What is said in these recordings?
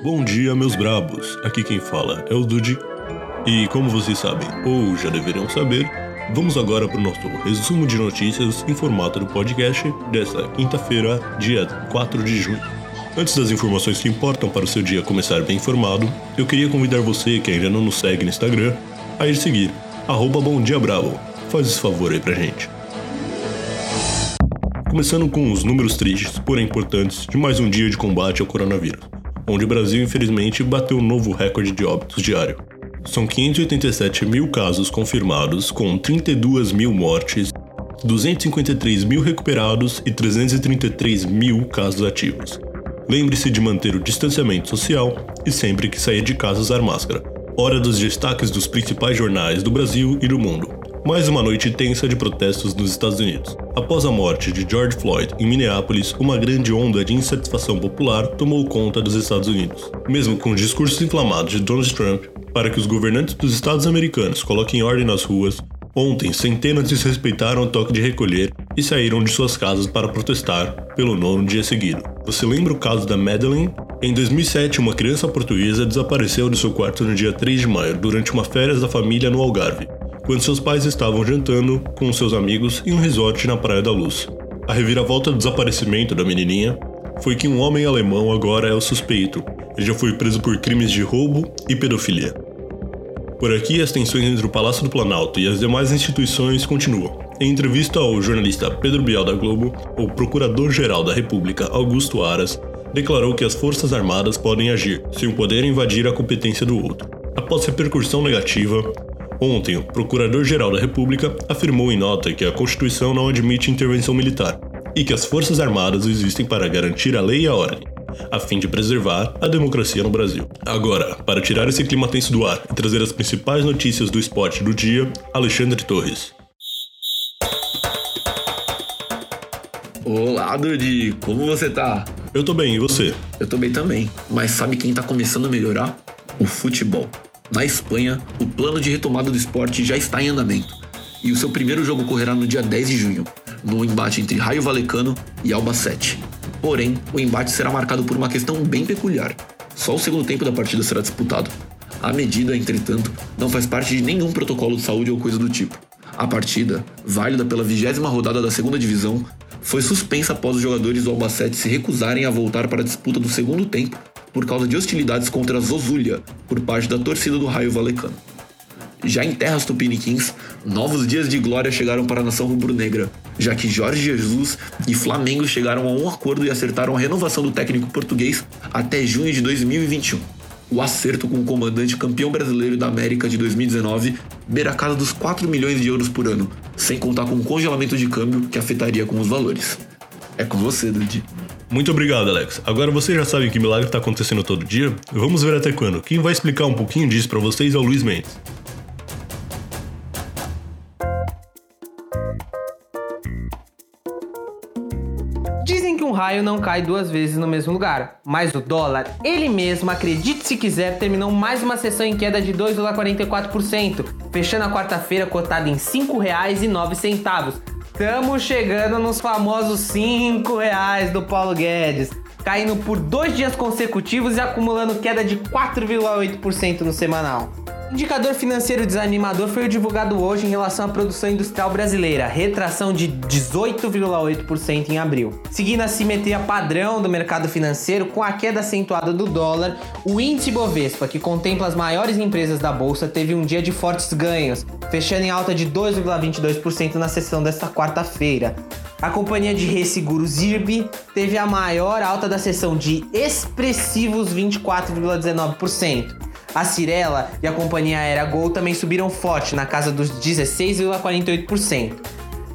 Bom dia, meus brabos. Aqui quem fala é o Dude. E como vocês sabem, ou já deveriam saber, vamos agora para o nosso resumo de notícias em formato do podcast desta quinta-feira, dia 4 de junho. Antes das informações que importam para o seu dia começar bem informado, eu queria convidar você que ainda não nos segue no Instagram a ir seguir, arroba Bom Dia Bravo. Faz esse favor aí pra gente. Começando com os números tristes, porém importantes, de mais um dia de combate ao coronavírus onde o Brasil infelizmente bateu um novo recorde de óbitos diário. São 587 mil casos confirmados, com 32 mil mortes, 253 mil recuperados e 333 mil casos ativos. Lembre-se de manter o distanciamento social e sempre que sair de casa usar máscara. Hora dos destaques dos principais jornais do Brasil e do mundo. Mais uma noite tensa de protestos nos Estados Unidos. Após a morte de George Floyd em Minneapolis, uma grande onda de insatisfação popular tomou conta dos Estados Unidos. Mesmo com os discursos inflamados de Donald Trump para que os governantes dos estados americanos coloquem ordem nas ruas, ontem centenas desrespeitaram o toque de recolher e saíram de suas casas para protestar pelo nono dia seguido. Você lembra o caso da Madeleine? Em 2007, uma criança portuguesa desapareceu de seu quarto no dia 3 de maio durante uma férias da família no Algarve quando seus pais estavam jantando com seus amigos em um resort na Praia da Luz. A reviravolta do desaparecimento da menininha foi que um homem alemão agora é o suspeito. Ele já foi preso por crimes de roubo e pedofilia. Por aqui, as tensões entre o Palácio do Planalto e as demais instituições continuam. Em entrevista ao jornalista Pedro Bial da Globo, o Procurador-Geral da República, Augusto Aras, declarou que as Forças Armadas podem agir, sem poder invadir a competência do outro. Após repercussão negativa, Ontem, o Procurador-Geral da República afirmou em nota que a Constituição não admite intervenção militar e que as Forças Armadas existem para garantir a lei e a ordem, a fim de preservar a democracia no Brasil. Agora, para tirar esse clima tenso do ar e trazer as principais notícias do esporte do dia, Alexandre Torres. Olá, Dudi, como você tá? Eu tô bem, e você? Eu tô bem também, mas sabe quem tá começando a melhorar? O futebol. Na Espanha, o plano de retomada do esporte já está em andamento e o seu primeiro jogo ocorrerá no dia 10 de junho, no embate entre Raio Valecano e Albacete. Porém, o embate será marcado por uma questão bem peculiar. Só o segundo tempo da partida será disputado. A medida, entretanto, não faz parte de nenhum protocolo de saúde ou coisa do tipo. A partida, válida pela vigésima rodada da segunda divisão, foi suspensa após os jogadores do Albacete se recusarem a voltar para a disputa do segundo tempo por causa de hostilidades contra a Zozulia por parte da torcida do Raio Valecano. Já em terras tupiniquins, novos dias de glória chegaram para a nação rubro-negra, já que Jorge Jesus e Flamengo chegaram a um acordo e acertaram a renovação do técnico português até junho de 2021. O acerto com o comandante campeão brasileiro da América de 2019 beira a casa dos 4 milhões de euros por ano, sem contar com o congelamento de câmbio que afetaria com os valores. É com você, Dudi. Muito obrigado, Alex. Agora você já sabe que milagre está acontecendo todo dia? Vamos ver até quando. Quem vai explicar um pouquinho disso para vocês é o Luiz Mendes. Dizem que um raio não cai duas vezes no mesmo lugar, mas o dólar, ele mesmo, acredite se quiser, terminou mais uma sessão em queda de 2,44%, fechando a quarta-feira cotada em R$ 5,09 Estamos chegando nos famosos 5 reais do Paulo Guedes, caindo por dois dias consecutivos e acumulando queda de 4,8% no semanal. Indicador financeiro desanimador foi divulgado hoje em relação à produção industrial brasileira, retração de 18,8% em abril. Seguindo a simetria padrão do mercado financeiro, com a queda acentuada do dólar, o índice Bovespa, que contempla as maiores empresas da bolsa, teve um dia de fortes ganhos, fechando em alta de 2,22% na sessão desta quarta-feira. A companhia de resseguros IRB teve a maior alta da sessão de expressivos 24,19%. A Cirela e a companhia aérea Gol também subiram forte, na casa dos 16,48%.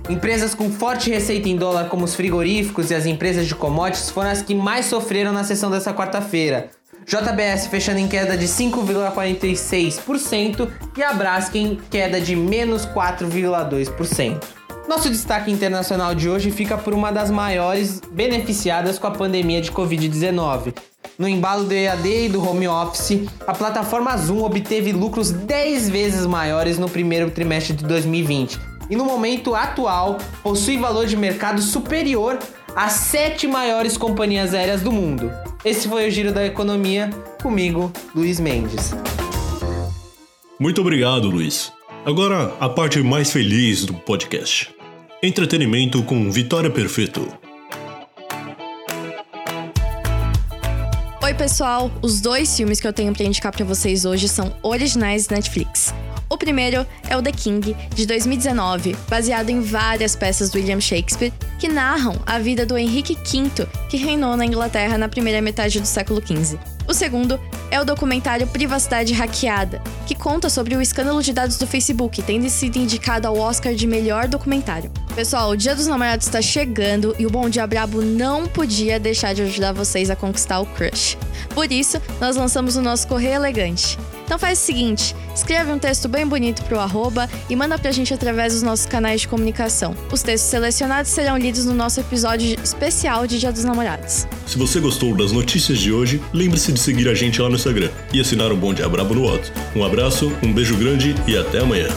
Empresas com forte receita em dólar, como os frigoríficos e as empresas de commodities, foram as que mais sofreram na sessão dessa quarta-feira. JBS fechando em queda de 5,46% e a Braskem queda de menos 4,2%. Nosso destaque internacional de hoje fica por uma das maiores beneficiadas com a pandemia de Covid-19, no embalo do EAD e do home office, a plataforma Zoom obteve lucros 10 vezes maiores no primeiro trimestre de 2020 e no momento atual possui valor de mercado superior as sete maiores companhias aéreas do mundo. Esse foi o Giro da Economia, comigo, Luiz Mendes. Muito obrigado, Luiz. Agora, a parte mais feliz do podcast. Entretenimento com Vitória Perfeito. Oi, pessoal! Os dois filmes que eu tenho para indicar para vocês hoje são originais Netflix. O primeiro é o The King, de 2019, baseado em várias peças do William Shakespeare que narram a vida do Henrique V, que reinou na Inglaterra na primeira metade do século XV. O segundo é o documentário Privacidade Hackeada, que conta sobre o escândalo de dados do Facebook, tendo sido indicado ao Oscar de melhor documentário. Pessoal, o Dia dos Namorados está chegando e o Bom Dia Brabo não podia deixar de ajudar vocês a conquistar o crush. Por isso, nós lançamos o nosso Correio Elegante. Então faz o seguinte, escreve um texto bem bonito pro arroba e manda pra gente através dos nossos canais de comunicação. Os textos selecionados serão lidos no nosso episódio especial de Dia dos Namorados. Se você gostou das notícias de hoje, lembre-se de seguir a gente lá no Instagram e assinar o Bom Dia Brabo no Otto. Um abraço, um beijo grande e até amanhã.